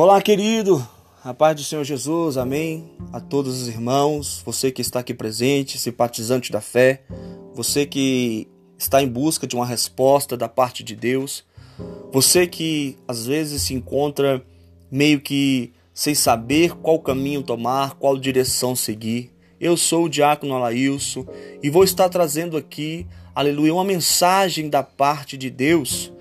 Olá, querido. A paz do Senhor Jesus, amém. A todos os irmãos, você que está aqui presente, simpatizante da fé, você que está em busca de uma resposta da parte de Deus, você que às vezes se encontra meio que sem saber qual caminho tomar, qual direção seguir. Eu sou o diácono Alailson e vou estar trazendo aqui, aleluia, uma mensagem da parte de Deus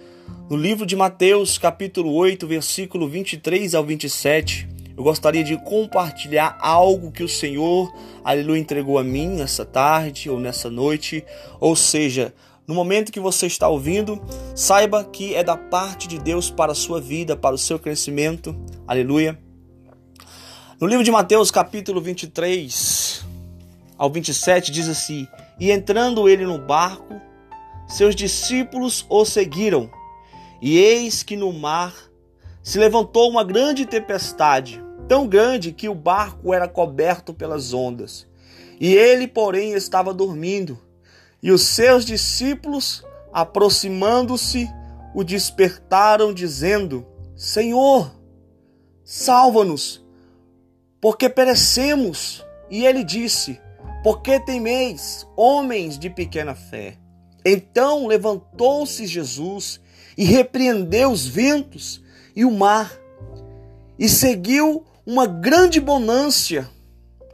no livro de Mateus, capítulo 8, versículo 23 ao 27, eu gostaria de compartilhar algo que o Senhor, aleluia, entregou a mim nessa tarde ou nessa noite. Ou seja, no momento que você está ouvindo, saiba que é da parte de Deus para a sua vida, para o seu crescimento. Aleluia. No livro de Mateus, capítulo 23 ao 27, diz assim: E entrando ele no barco, seus discípulos o seguiram. E eis que no mar se levantou uma grande tempestade, tão grande que o barco era coberto pelas ondas. E ele, porém, estava dormindo. E os seus discípulos, aproximando-se, o despertaram, dizendo: Senhor, salva-nos, porque perecemos. E ele disse: Por que temeis, homens de pequena fé? Então levantou-se Jesus e repreendeu os ventos e o mar, e seguiu uma grande bonância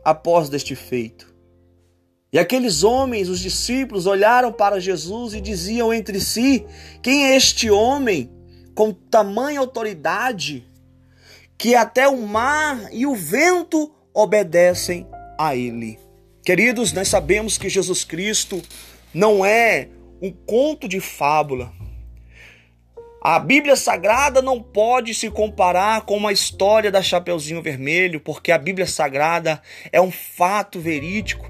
após deste feito. E aqueles homens, os discípulos, olharam para Jesus e diziam entre si: Quem é este homem com tamanha autoridade que até o mar e o vento obedecem a ele? Queridos, nós sabemos que Jesus Cristo não é um conto de fábula, a Bíblia Sagrada não pode se comparar com uma história da Chapeuzinho Vermelho, porque a Bíblia Sagrada é um fato verídico.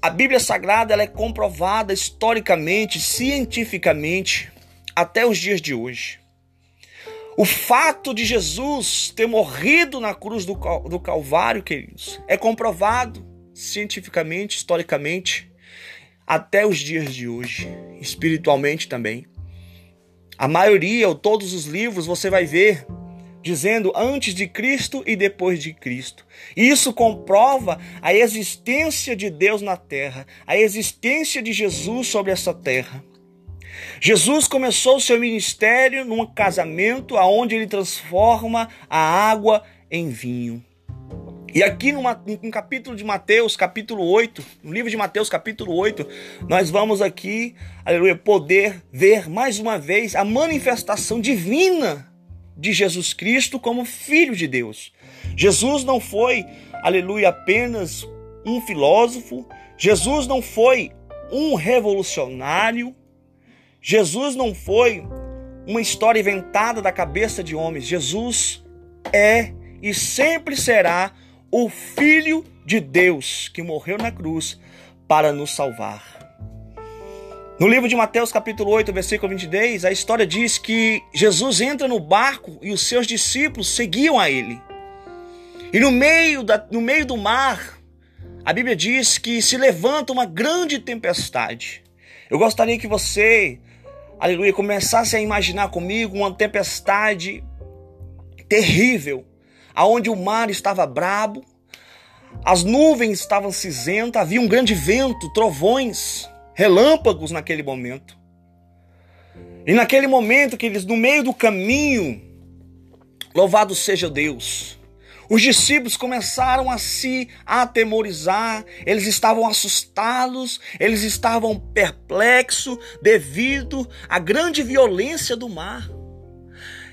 A Bíblia Sagrada ela é comprovada historicamente, cientificamente, até os dias de hoje. O fato de Jesus ter morrido na cruz do, do Calvário, queridos, é comprovado cientificamente, historicamente, até os dias de hoje, espiritualmente também. A maioria ou todos os livros você vai ver dizendo antes de Cristo e depois de Cristo. Isso comprova a existência de Deus na terra, a existência de Jesus sobre essa terra. Jesus começou seu ministério num casamento aonde ele transforma a água em vinho. E aqui no, no, capítulo de Mateus, capítulo 8, no livro de Mateus, capítulo 8, nós vamos aqui, aleluia, poder ver mais uma vez a manifestação divina de Jesus Cristo como Filho de Deus. Jesus não foi, aleluia, apenas um filósofo, Jesus não foi um revolucionário, Jesus não foi uma história inventada da cabeça de homens. Jesus é e sempre será o Filho de Deus que morreu na cruz para nos salvar. No livro de Mateus, capítulo 8, versículo 22, a história diz que Jesus entra no barco e os seus discípulos seguiam a ele. E no meio, da, no meio do mar, a Bíblia diz que se levanta uma grande tempestade. Eu gostaria que você, aleluia, começasse a imaginar comigo uma tempestade terrível, aonde o mar estava brabo, as nuvens estavam cinzentas, havia um grande vento, trovões, relâmpagos naquele momento. E naquele momento que eles, no meio do caminho, louvado seja Deus, os discípulos começaram a se atemorizar, eles estavam assustados, eles estavam perplexos devido à grande violência do mar.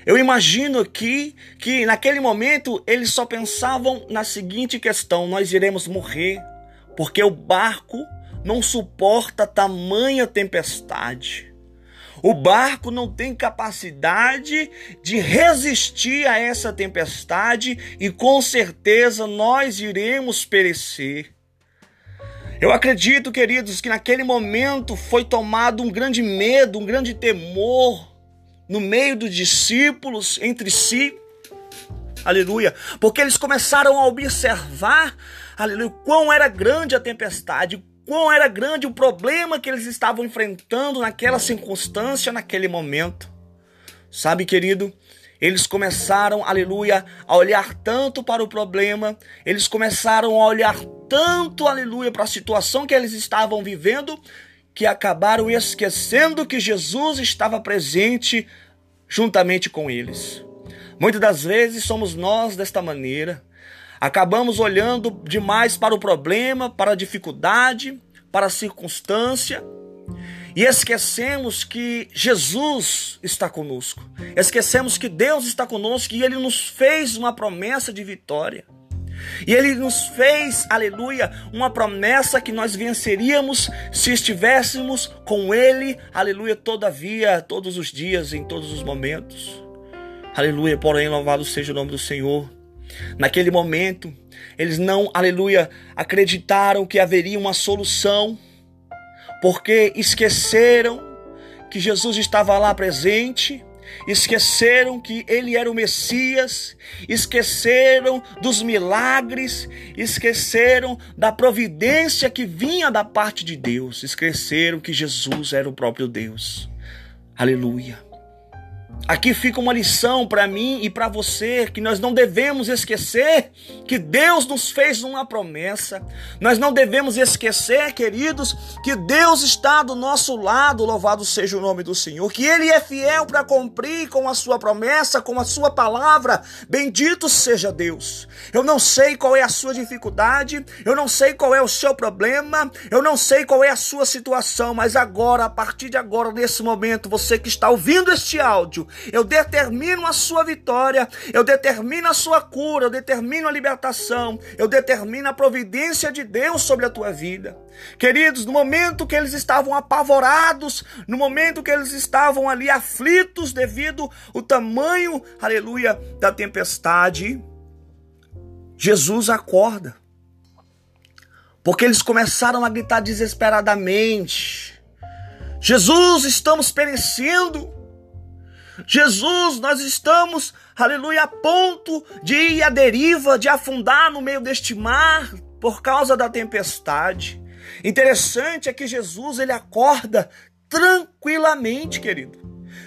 Eu imagino aqui que naquele momento eles só pensavam na seguinte questão: nós iremos morrer, porque o barco não suporta tamanha tempestade. O barco não tem capacidade de resistir a essa tempestade e com certeza nós iremos perecer. Eu acredito, queridos, que naquele momento foi tomado um grande medo, um grande temor no meio dos discípulos, entre si. Aleluia. Porque eles começaram a observar, aleluia, quão era grande a tempestade, quão era grande o problema que eles estavam enfrentando naquela circunstância, naquele momento. Sabe, querido, eles começaram, aleluia, a olhar tanto para o problema, eles começaram a olhar tanto, aleluia, para a situação que eles estavam vivendo, que acabaram esquecendo que Jesus estava presente juntamente com eles. Muitas das vezes somos nós desta maneira. Acabamos olhando demais para o problema, para a dificuldade, para a circunstância e esquecemos que Jesus está conosco. Esquecemos que Deus está conosco e Ele nos fez uma promessa de vitória. E Ele nos fez, aleluia, uma promessa que nós venceríamos se estivéssemos com Ele, aleluia, todavia, todos os dias, em todos os momentos. Aleluia, porém, louvado seja o nome do Senhor. Naquele momento, eles não, aleluia, acreditaram que haveria uma solução porque esqueceram que Jesus estava lá presente, esqueceram que ele era o Messias, esqueceram dos milagres, esqueceram da providência que vinha da parte de Deus, esqueceram que Jesus era o próprio Deus. Aleluia. Aqui fica uma lição para mim e para você que nós não devemos esquecer que Deus nos fez uma promessa. Nós não devemos esquecer, queridos, que Deus está do nosso lado, louvado seja o nome do Senhor, que Ele é fiel para cumprir com a sua promessa, com a sua palavra. Bendito seja Deus. Eu não sei qual é a sua dificuldade, eu não sei qual é o seu problema, eu não sei qual é a sua situação, mas agora, a partir de agora, nesse momento, você que está ouvindo este áudio, eu determino a sua vitória, eu determino a sua cura, eu determino a libertação, eu determino a providência de Deus sobre a tua vida. Queridos, no momento que eles estavam apavorados, no momento que eles estavam ali aflitos devido ao tamanho, aleluia, da tempestade, Jesus acorda. Porque eles começaram a gritar desesperadamente: Jesus, estamos perecendo. Jesus, nós estamos, aleluia, a ponto de ir à deriva, de afundar no meio deste mar por causa da tempestade. Interessante é que Jesus ele acorda tranquilamente, querido.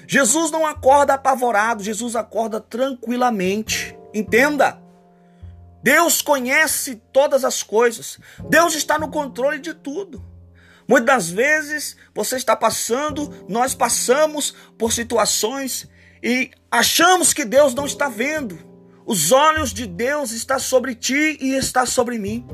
Jesus não acorda apavorado, Jesus acorda tranquilamente. Entenda. Deus conhece todas as coisas. Deus está no controle de tudo. Muitas das vezes você está passando, nós passamos por situações e achamos que Deus não está vendo. Os olhos de Deus estão sobre ti e está sobre mim.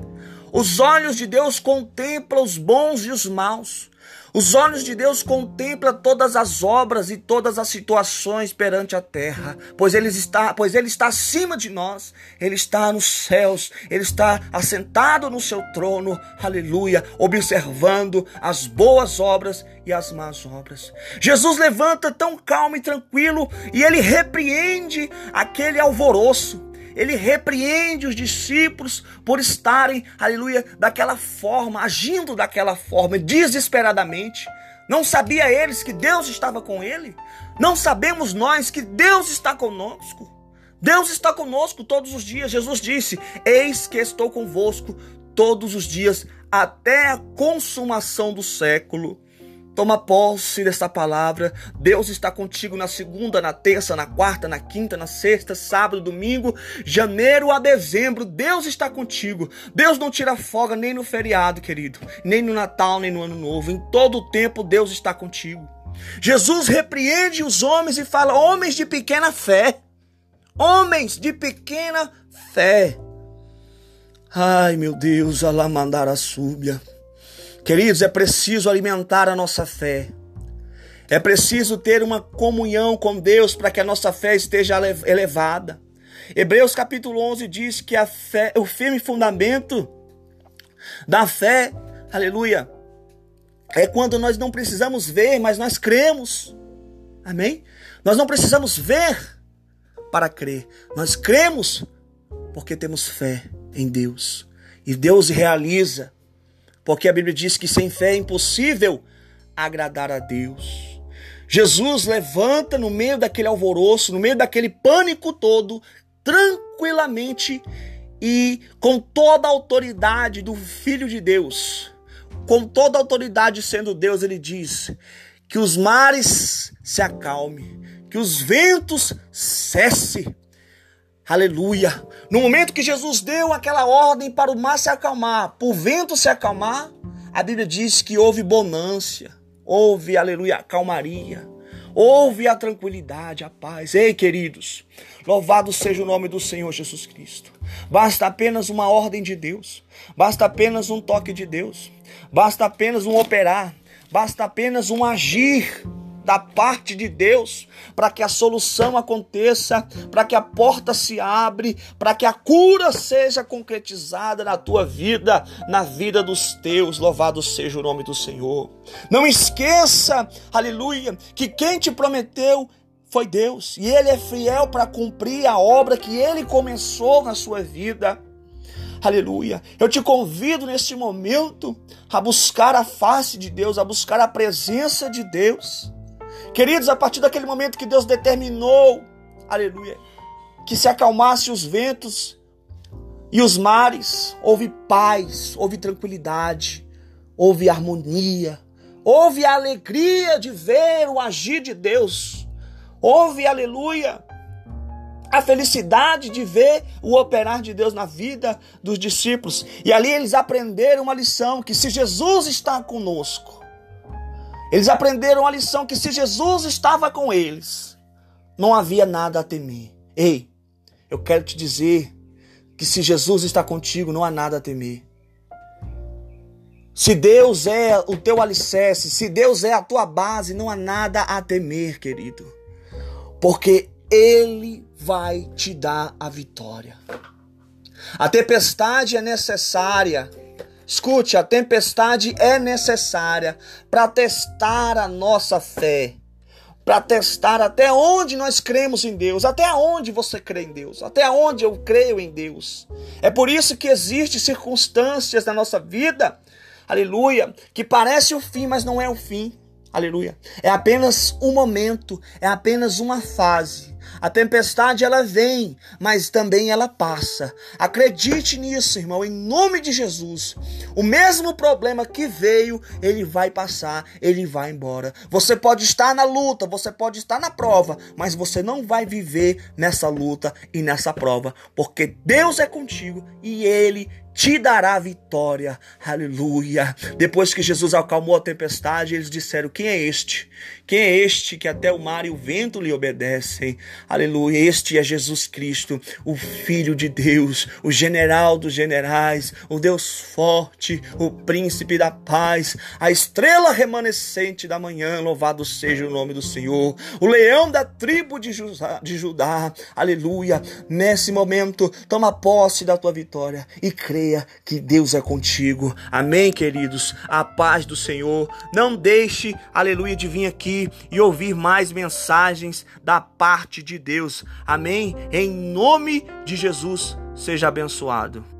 Os olhos de Deus contemplam os bons e os maus. Os olhos de Deus contemplam todas as obras e todas as situações perante a terra, pois ele está, pois ele está acima de nós, ele está nos céus, ele está assentado no seu trono, aleluia, observando as boas obras e as más obras. Jesus levanta tão calmo e tranquilo e ele repreende aquele alvoroço ele repreende os discípulos por estarem, aleluia, daquela forma, agindo daquela forma, desesperadamente. Não sabia eles que Deus estava com ele? Não sabemos nós que Deus está conosco? Deus está conosco todos os dias. Jesus disse: Eis que estou convosco todos os dias até a consumação do século. Toma posse dessa palavra. Deus está contigo na segunda, na terça, na quarta, na quinta, na sexta, sábado, domingo, janeiro a dezembro. Deus está contigo. Deus não tira folga nem no feriado, querido, nem no Natal, nem no Ano Novo. Em todo o tempo, Deus está contigo. Jesus repreende os homens e fala: homens de pequena fé. Homens de pequena fé. Ai, meu Deus, Alamandara súbia. Queridos, é preciso alimentar a nossa fé. É preciso ter uma comunhão com Deus para que a nossa fé esteja elevada. Hebreus capítulo 11 diz que a fé, o firme fundamento da fé, aleluia, é quando nós não precisamos ver, mas nós cremos. Amém? Nós não precisamos ver para crer. Nós cremos porque temos fé em Deus. E Deus realiza porque a Bíblia diz que sem fé é impossível agradar a Deus. Jesus levanta no meio daquele alvoroço, no meio daquele pânico todo, tranquilamente e com toda a autoridade do Filho de Deus, com toda a autoridade sendo Deus, ele diz: que os mares se acalmem, que os ventos cessem. Aleluia. No momento que Jesus deu aquela ordem para o mar se acalmar, para o vento se acalmar, a Bíblia diz que houve bonância, houve, aleluia, calmaria, houve a tranquilidade, a paz. Ei, queridos, louvado seja o nome do Senhor Jesus Cristo. Basta apenas uma ordem de Deus, basta apenas um toque de Deus, basta apenas um operar, basta apenas um agir da parte de Deus para que a solução aconteça, para que a porta se abre, para que a cura seja concretizada na tua vida, na vida dos teus. Louvado seja o nome do Senhor. Não esqueça, aleluia, que quem te prometeu foi Deus e ele é fiel para cumprir a obra que ele começou na sua vida. Aleluia. Eu te convido neste momento a buscar a face de Deus, a buscar a presença de Deus. Queridos, a partir daquele momento que Deus determinou, aleluia, que se acalmasse os ventos e os mares, houve paz, houve tranquilidade, houve harmonia, houve a alegria de ver o agir de Deus, houve, aleluia, a felicidade de ver o operar de Deus na vida dos discípulos. E ali eles aprenderam uma lição: que se Jesus está conosco, eles aprenderam a lição que se Jesus estava com eles, não havia nada a temer. Ei, eu quero te dizer que se Jesus está contigo, não há nada a temer. Se Deus é o teu alicerce, se Deus é a tua base, não há nada a temer, querido. Porque Ele vai te dar a vitória. A tempestade é necessária Escute, a tempestade é necessária para testar a nossa fé, para testar até onde nós cremos em Deus, até onde você crê em Deus, até onde eu creio em Deus. É por isso que existem circunstâncias na nossa vida, aleluia, que parece o fim, mas não é o fim. Aleluia. É apenas um momento, é apenas uma fase. A tempestade ela vem, mas também ela passa. Acredite nisso, irmão, em nome de Jesus. O mesmo problema que veio, ele vai passar, ele vai embora. Você pode estar na luta, você pode estar na prova, mas você não vai viver nessa luta e nessa prova, porque Deus é contigo e ele te dará vitória. Aleluia. Depois que Jesus acalmou a tempestade, eles disseram: Quem é este? Quem é este que até o mar e o vento lhe obedecem? Aleluia. Este é Jesus Cristo, o Filho de Deus, o general dos generais, o Deus forte, o príncipe da paz, a estrela remanescente da manhã. Louvado seja o nome do Senhor. O leão da tribo de Judá. De Judá. Aleluia. Nesse momento, toma posse da tua vitória e creia que Deus é contigo. Amém, queridos? A paz do Senhor. Não deixe, aleluia, de vir aqui e ouvir mais mensagens da parte de Deus. Amém? Em nome de Jesus, seja abençoado.